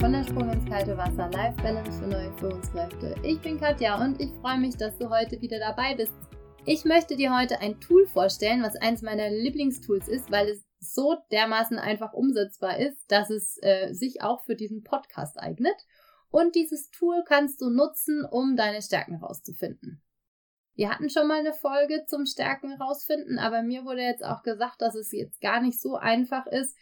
von der Sprung ins kalte Wasser Life Balance für neue Führungskräfte. Ich bin Katja und ich freue mich, dass du heute wieder dabei bist. Ich möchte dir heute ein Tool vorstellen, was eins meiner Lieblingstools ist, weil es so dermaßen einfach umsetzbar ist, dass es äh, sich auch für diesen Podcast eignet. Und dieses Tool kannst du nutzen, um deine Stärken herauszufinden. Wir hatten schon mal eine Folge zum Stärken herausfinden, aber mir wurde jetzt auch gesagt, dass es jetzt gar nicht so einfach ist,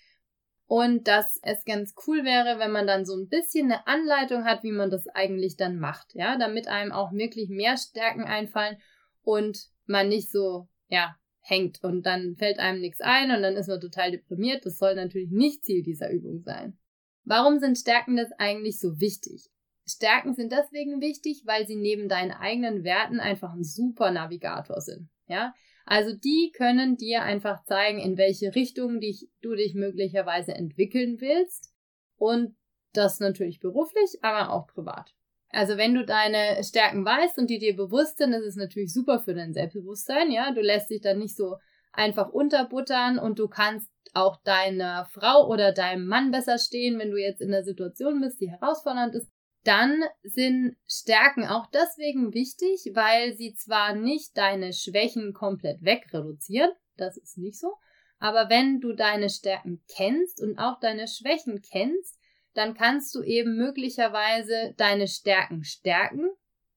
und dass es ganz cool wäre, wenn man dann so ein bisschen eine Anleitung hat, wie man das eigentlich dann macht, ja, damit einem auch wirklich mehr Stärken einfallen und man nicht so, ja, hängt und dann fällt einem nichts ein und dann ist man total deprimiert. Das soll natürlich nicht Ziel dieser Übung sein. Warum sind Stärken das eigentlich so wichtig? Stärken sind deswegen wichtig, weil sie neben deinen eigenen Werten einfach ein super Navigator sind. Ja, also die können dir einfach zeigen, in welche Richtung dich, du dich möglicherweise entwickeln willst. Und das natürlich beruflich, aber auch privat. Also wenn du deine Stärken weißt und die dir bewusst sind, ist es natürlich super für dein Selbstbewusstsein, ja. Du lässt dich dann nicht so einfach unterbuttern und du kannst auch deiner Frau oder deinem Mann besser stehen, wenn du jetzt in der Situation bist, die herausfordernd ist dann sind Stärken auch deswegen wichtig, weil sie zwar nicht deine Schwächen komplett wegreduzieren, das ist nicht so, aber wenn du deine Stärken kennst und auch deine Schwächen kennst, dann kannst du eben möglicherweise deine Stärken stärken.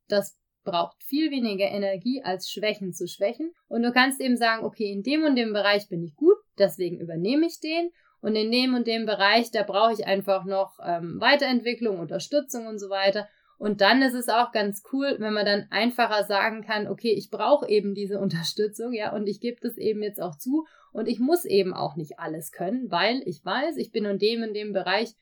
Das braucht viel weniger Energie als Schwächen zu schwächen. Und du kannst eben sagen, okay, in dem und dem Bereich bin ich gut, deswegen übernehme ich den. Und in dem und dem Bereich, da brauche ich einfach noch ähm, Weiterentwicklung, Unterstützung und so weiter. Und dann ist es auch ganz cool, wenn man dann einfacher sagen kann, okay, ich brauche eben diese Unterstützung, ja, und ich gebe das eben jetzt auch zu und ich muss eben auch nicht alles können, weil ich weiß, ich bin in dem in dem Bereich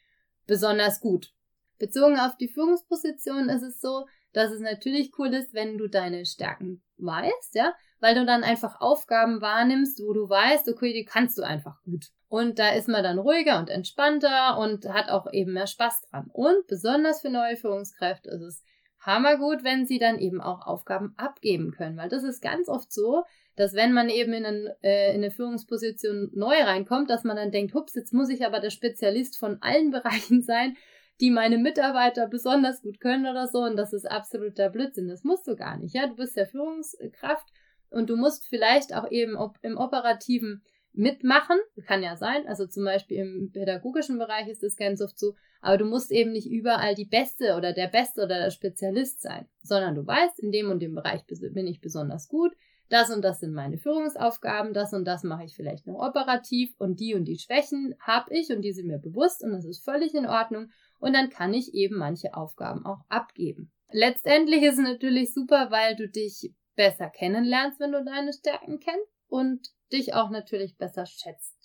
besonders gut. Bezogen auf die Führungsposition ist es so, dass es natürlich cool ist, wenn du deine Stärken weißt, ja, weil du dann einfach Aufgaben wahrnimmst, wo du weißt, okay, die kannst du einfach gut. Und da ist man dann ruhiger und entspannter und hat auch eben mehr Spaß dran. Und besonders für neue Führungskräfte ist es hammergut, wenn sie dann eben auch Aufgaben abgeben können, weil das ist ganz oft so, dass wenn man eben in, einen, äh, in eine Führungsposition neu reinkommt, dass man dann denkt, hups, jetzt muss ich aber der Spezialist von allen Bereichen sein, die meine Mitarbeiter besonders gut können oder so. Und das ist absoluter Blödsinn. Das musst du gar nicht. Ja, du bist ja Führungskraft und du musst vielleicht auch eben im operativen mitmachen. Kann ja sein. Also zum Beispiel im pädagogischen Bereich ist das ganz oft so. Aber du musst eben nicht überall die Beste oder der Beste oder der Spezialist sein, sondern du weißt, in dem und dem Bereich bin ich besonders gut. Das und das sind meine Führungsaufgaben, das und das mache ich vielleicht noch operativ und die und die Schwächen habe ich und die sind mir bewusst und das ist völlig in Ordnung und dann kann ich eben manche Aufgaben auch abgeben. Letztendlich ist es natürlich super, weil du dich besser kennenlernst, wenn du deine Stärken kennst und dich auch natürlich besser schätzt.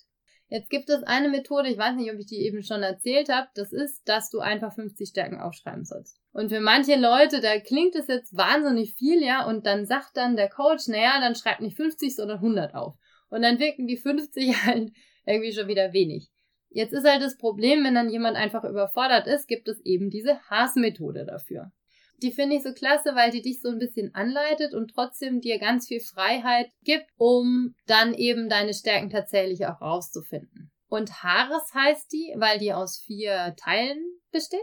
Jetzt gibt es eine Methode, ich weiß nicht, ob ich die eben schon erzählt habe, das ist, dass du einfach 50 Stärken aufschreiben sollst. Und für manche Leute, da klingt es jetzt wahnsinnig viel, ja, und dann sagt dann der Coach, naja, dann schreib nicht 50, sondern 100 auf. Und dann wirken die 50 halt irgendwie schon wieder wenig. Jetzt ist halt das Problem, wenn dann jemand einfach überfordert ist, gibt es eben diese Haas-Methode dafür die finde ich so klasse, weil die dich so ein bisschen anleitet und trotzdem dir ganz viel Freiheit gibt, um dann eben deine Stärken tatsächlich auch rauszufinden. Und Haares heißt die, weil die aus vier Teilen besteht.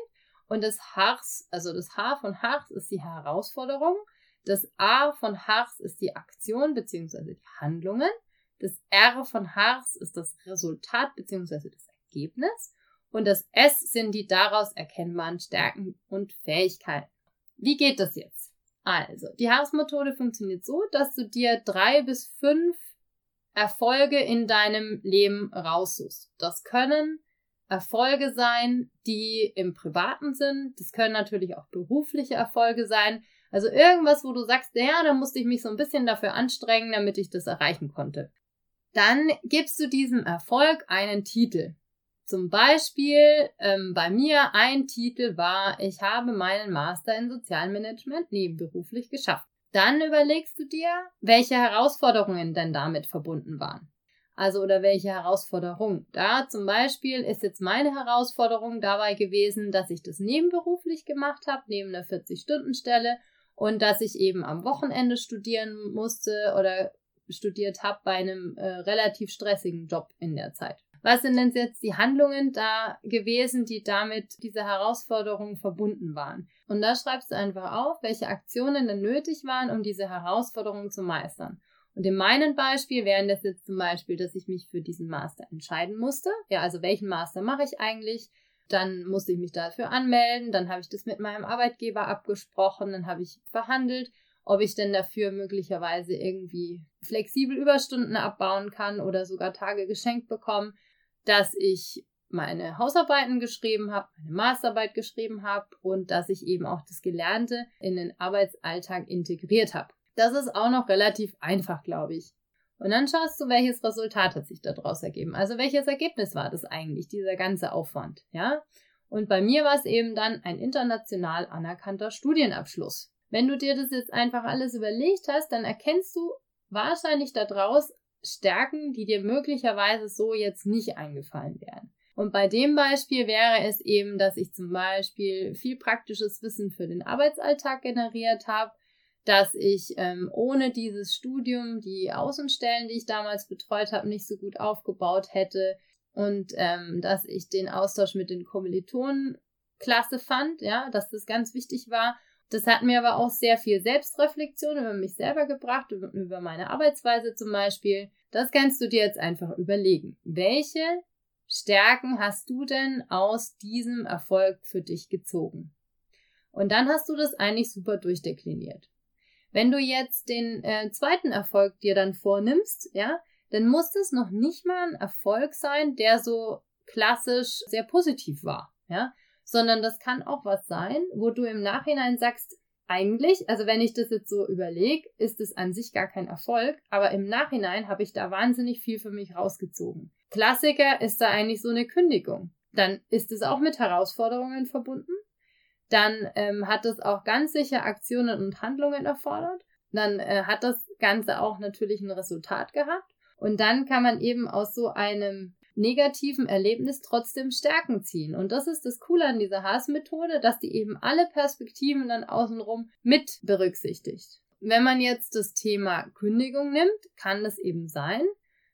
Und das Haars, also das H von Haars ist die Herausforderung. Das A von Haars ist die Aktion bzw. die Handlungen. Das R von Haars ist das Resultat bzw. das Ergebnis. Und das S sind die daraus erkennbaren Stärken und Fähigkeiten. Wie geht das jetzt? Also, die Harsmethode funktioniert so, dass du dir drei bis fünf Erfolge in deinem Leben raussuchst. Das können Erfolge sein, die im Privaten sind. Das können natürlich auch berufliche Erfolge sein. Also irgendwas, wo du sagst, ja, da musste ich mich so ein bisschen dafür anstrengen, damit ich das erreichen konnte. Dann gibst du diesem Erfolg einen Titel. Zum Beispiel ähm, bei mir ein Titel war, ich habe meinen Master in Sozialmanagement nebenberuflich geschafft. Dann überlegst du dir, welche Herausforderungen denn damit verbunden waren. Also oder welche Herausforderung. Da zum Beispiel ist jetzt meine Herausforderung dabei gewesen, dass ich das nebenberuflich gemacht habe, neben einer 40-Stunden-Stelle und dass ich eben am Wochenende studieren musste oder studiert habe bei einem äh, relativ stressigen Job in der Zeit. Was sind denn jetzt die Handlungen da gewesen, die damit diese Herausforderungen verbunden waren? Und da schreibst du einfach auf, welche Aktionen denn nötig waren, um diese Herausforderungen zu meistern. Und in meinem Beispiel wären das jetzt zum Beispiel, dass ich mich für diesen Master entscheiden musste. Ja, also welchen Master mache ich eigentlich? Dann musste ich mich dafür anmelden, dann habe ich das mit meinem Arbeitgeber abgesprochen, dann habe ich verhandelt, ob ich denn dafür möglicherweise irgendwie flexibel Überstunden abbauen kann oder sogar Tage geschenkt bekommen, dass ich meine Hausarbeiten geschrieben habe, meine Masterarbeit geschrieben habe und dass ich eben auch das Gelernte in den Arbeitsalltag integriert habe. Das ist auch noch relativ einfach, glaube ich. Und dann schaust du, welches Resultat hat sich daraus ergeben. Also welches Ergebnis war das eigentlich, dieser ganze Aufwand, ja? Und bei mir war es eben dann ein international anerkannter Studienabschluss. Wenn du dir das jetzt einfach alles überlegt hast, dann erkennst du wahrscheinlich daraus Stärken, die dir möglicherweise so jetzt nicht eingefallen wären. Und bei dem Beispiel wäre es eben, dass ich zum Beispiel viel praktisches Wissen für den Arbeitsalltag generiert habe, dass ich ähm, ohne dieses Studium die Außenstellen, die ich damals betreut habe, nicht so gut aufgebaut hätte und ähm, dass ich den Austausch mit den Kommilitonen klasse fand, ja, dass das ganz wichtig war. Das hat mir aber auch sehr viel Selbstreflexion über mich selber gebracht, über, über meine Arbeitsweise zum Beispiel. Das kannst du dir jetzt einfach überlegen. Welche Stärken hast du denn aus diesem Erfolg für dich gezogen? Und dann hast du das eigentlich super durchdekliniert. Wenn du jetzt den äh, zweiten Erfolg dir dann vornimmst, ja, dann muss das noch nicht mal ein Erfolg sein, der so klassisch sehr positiv war, ja, sondern das kann auch was sein, wo du im Nachhinein sagst, eigentlich, also wenn ich das jetzt so überlege, ist es an sich gar kein Erfolg, aber im Nachhinein habe ich da wahnsinnig viel für mich rausgezogen. Klassiker ist da eigentlich so eine Kündigung. Dann ist es auch mit Herausforderungen verbunden dann ähm, hat es auch ganz sicher Aktionen und Handlungen erfordert. Dann äh, hat das Ganze auch natürlich ein Resultat gehabt. Und dann kann man eben aus so einem negativen Erlebnis trotzdem Stärken ziehen. Und das ist das Coole an dieser Haas-Methode, dass die eben alle Perspektiven dann außenrum mit berücksichtigt. Wenn man jetzt das Thema Kündigung nimmt, kann es eben sein,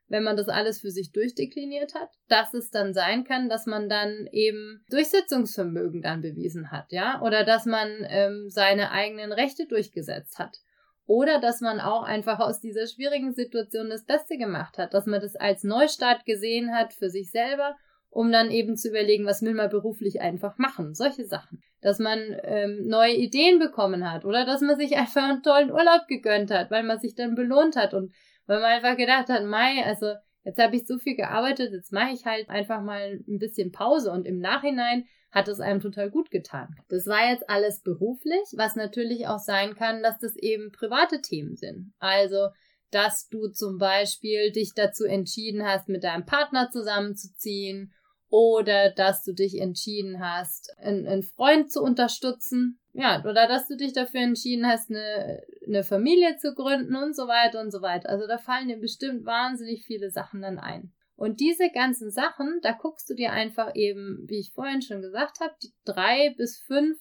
wenn man das alles für sich durchdekliniert hat, dass es dann sein kann, dass man dann eben Durchsetzungsvermögen dann bewiesen hat, ja, oder dass man ähm, seine eigenen Rechte durchgesetzt hat. Oder dass man auch einfach aus dieser schwierigen Situation das Beste gemacht hat, dass man das als Neustart gesehen hat für sich selber, um dann eben zu überlegen, was will man beruflich einfach machen. Solche Sachen. Dass man ähm, neue Ideen bekommen hat oder dass man sich einfach einen tollen Urlaub gegönnt hat, weil man sich dann belohnt hat und weil man einfach gedacht hat, Mai, also jetzt habe ich so viel gearbeitet, jetzt mache ich halt einfach mal ein bisschen Pause und im Nachhinein hat es einem total gut getan. Das war jetzt alles beruflich, was natürlich auch sein kann, dass das eben private Themen sind. Also, dass du zum Beispiel dich dazu entschieden hast, mit deinem Partner zusammenzuziehen oder dass du dich entschieden hast, einen, einen Freund zu unterstützen ja, oder dass du dich dafür entschieden hast, eine, eine Familie zu gründen und so weiter und so weiter. Also da fallen dir bestimmt wahnsinnig viele Sachen dann ein. Und diese ganzen Sachen, da guckst du dir einfach eben, wie ich vorhin schon gesagt habe, die drei bis fünf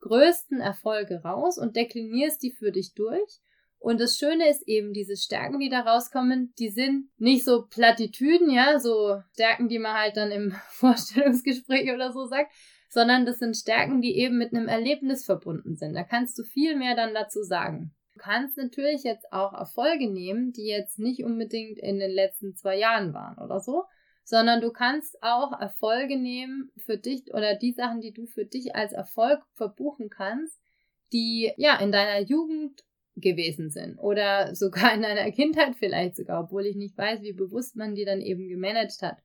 größten Erfolge raus und deklinierst die für dich durch. Und das Schöne ist eben, diese Stärken, die da rauskommen, die sind nicht so Plattitüden, ja, so Stärken, die man halt dann im Vorstellungsgespräch oder so sagt, sondern das sind Stärken, die eben mit einem Erlebnis verbunden sind. Da kannst du viel mehr dann dazu sagen. Du kannst natürlich jetzt auch Erfolge nehmen, die jetzt nicht unbedingt in den letzten zwei Jahren waren oder so, sondern du kannst auch Erfolge nehmen für dich oder die Sachen, die du für dich als Erfolg verbuchen kannst, die ja in deiner Jugend gewesen sind oder sogar in deiner Kindheit vielleicht sogar, obwohl ich nicht weiß, wie bewusst man die dann eben gemanagt hat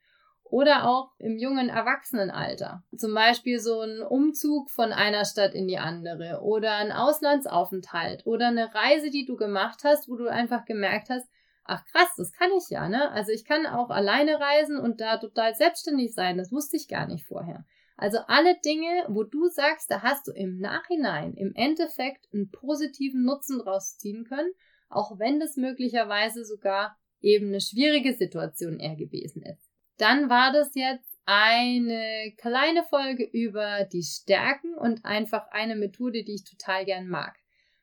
oder auch im jungen Erwachsenenalter. Zum Beispiel so ein Umzug von einer Stadt in die andere oder ein Auslandsaufenthalt oder eine Reise, die du gemacht hast, wo du einfach gemerkt hast, ach krass, das kann ich ja, ne? Also ich kann auch alleine reisen und da total selbstständig sein, das wusste ich gar nicht vorher. Also alle Dinge, wo du sagst, da hast du im Nachhinein, im Endeffekt einen positiven Nutzen draus ziehen können, auch wenn das möglicherweise sogar eben eine schwierige Situation eher gewesen ist. Dann war das jetzt eine kleine Folge über die Stärken und einfach eine Methode, die ich total gern mag.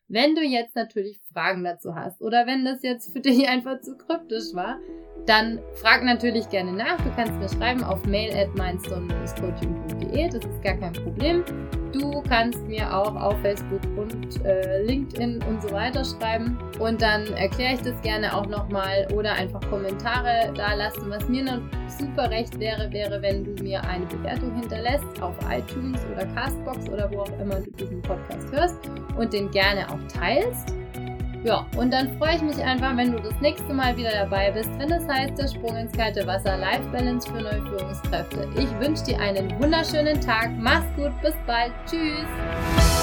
Wenn du jetzt natürlich Fragen dazu hast oder wenn das jetzt für dich einfach zu kryptisch war, dann frag natürlich gerne nach. Du kannst mir schreiben auf mail at mindstone-coaching.de. Das ist gar kein Problem. Du kannst mir auch auf Facebook und äh, LinkedIn und so weiter schreiben. Und dann erkläre ich das gerne auch nochmal oder einfach Kommentare da lassen. Was mir noch super recht wäre, wäre, wenn du mir eine Bewertung hinterlässt auf iTunes oder Castbox oder wo auch immer du diesen Podcast hörst und den gerne auch teilst. Ja, und dann freue ich mich einfach, wenn du das nächste Mal wieder dabei bist, wenn es heißt, der Sprung ins kalte Wasser Life Balance für neue Führungskräfte. Ich wünsche dir einen wunderschönen Tag. Mach's gut, bis bald. Tschüss.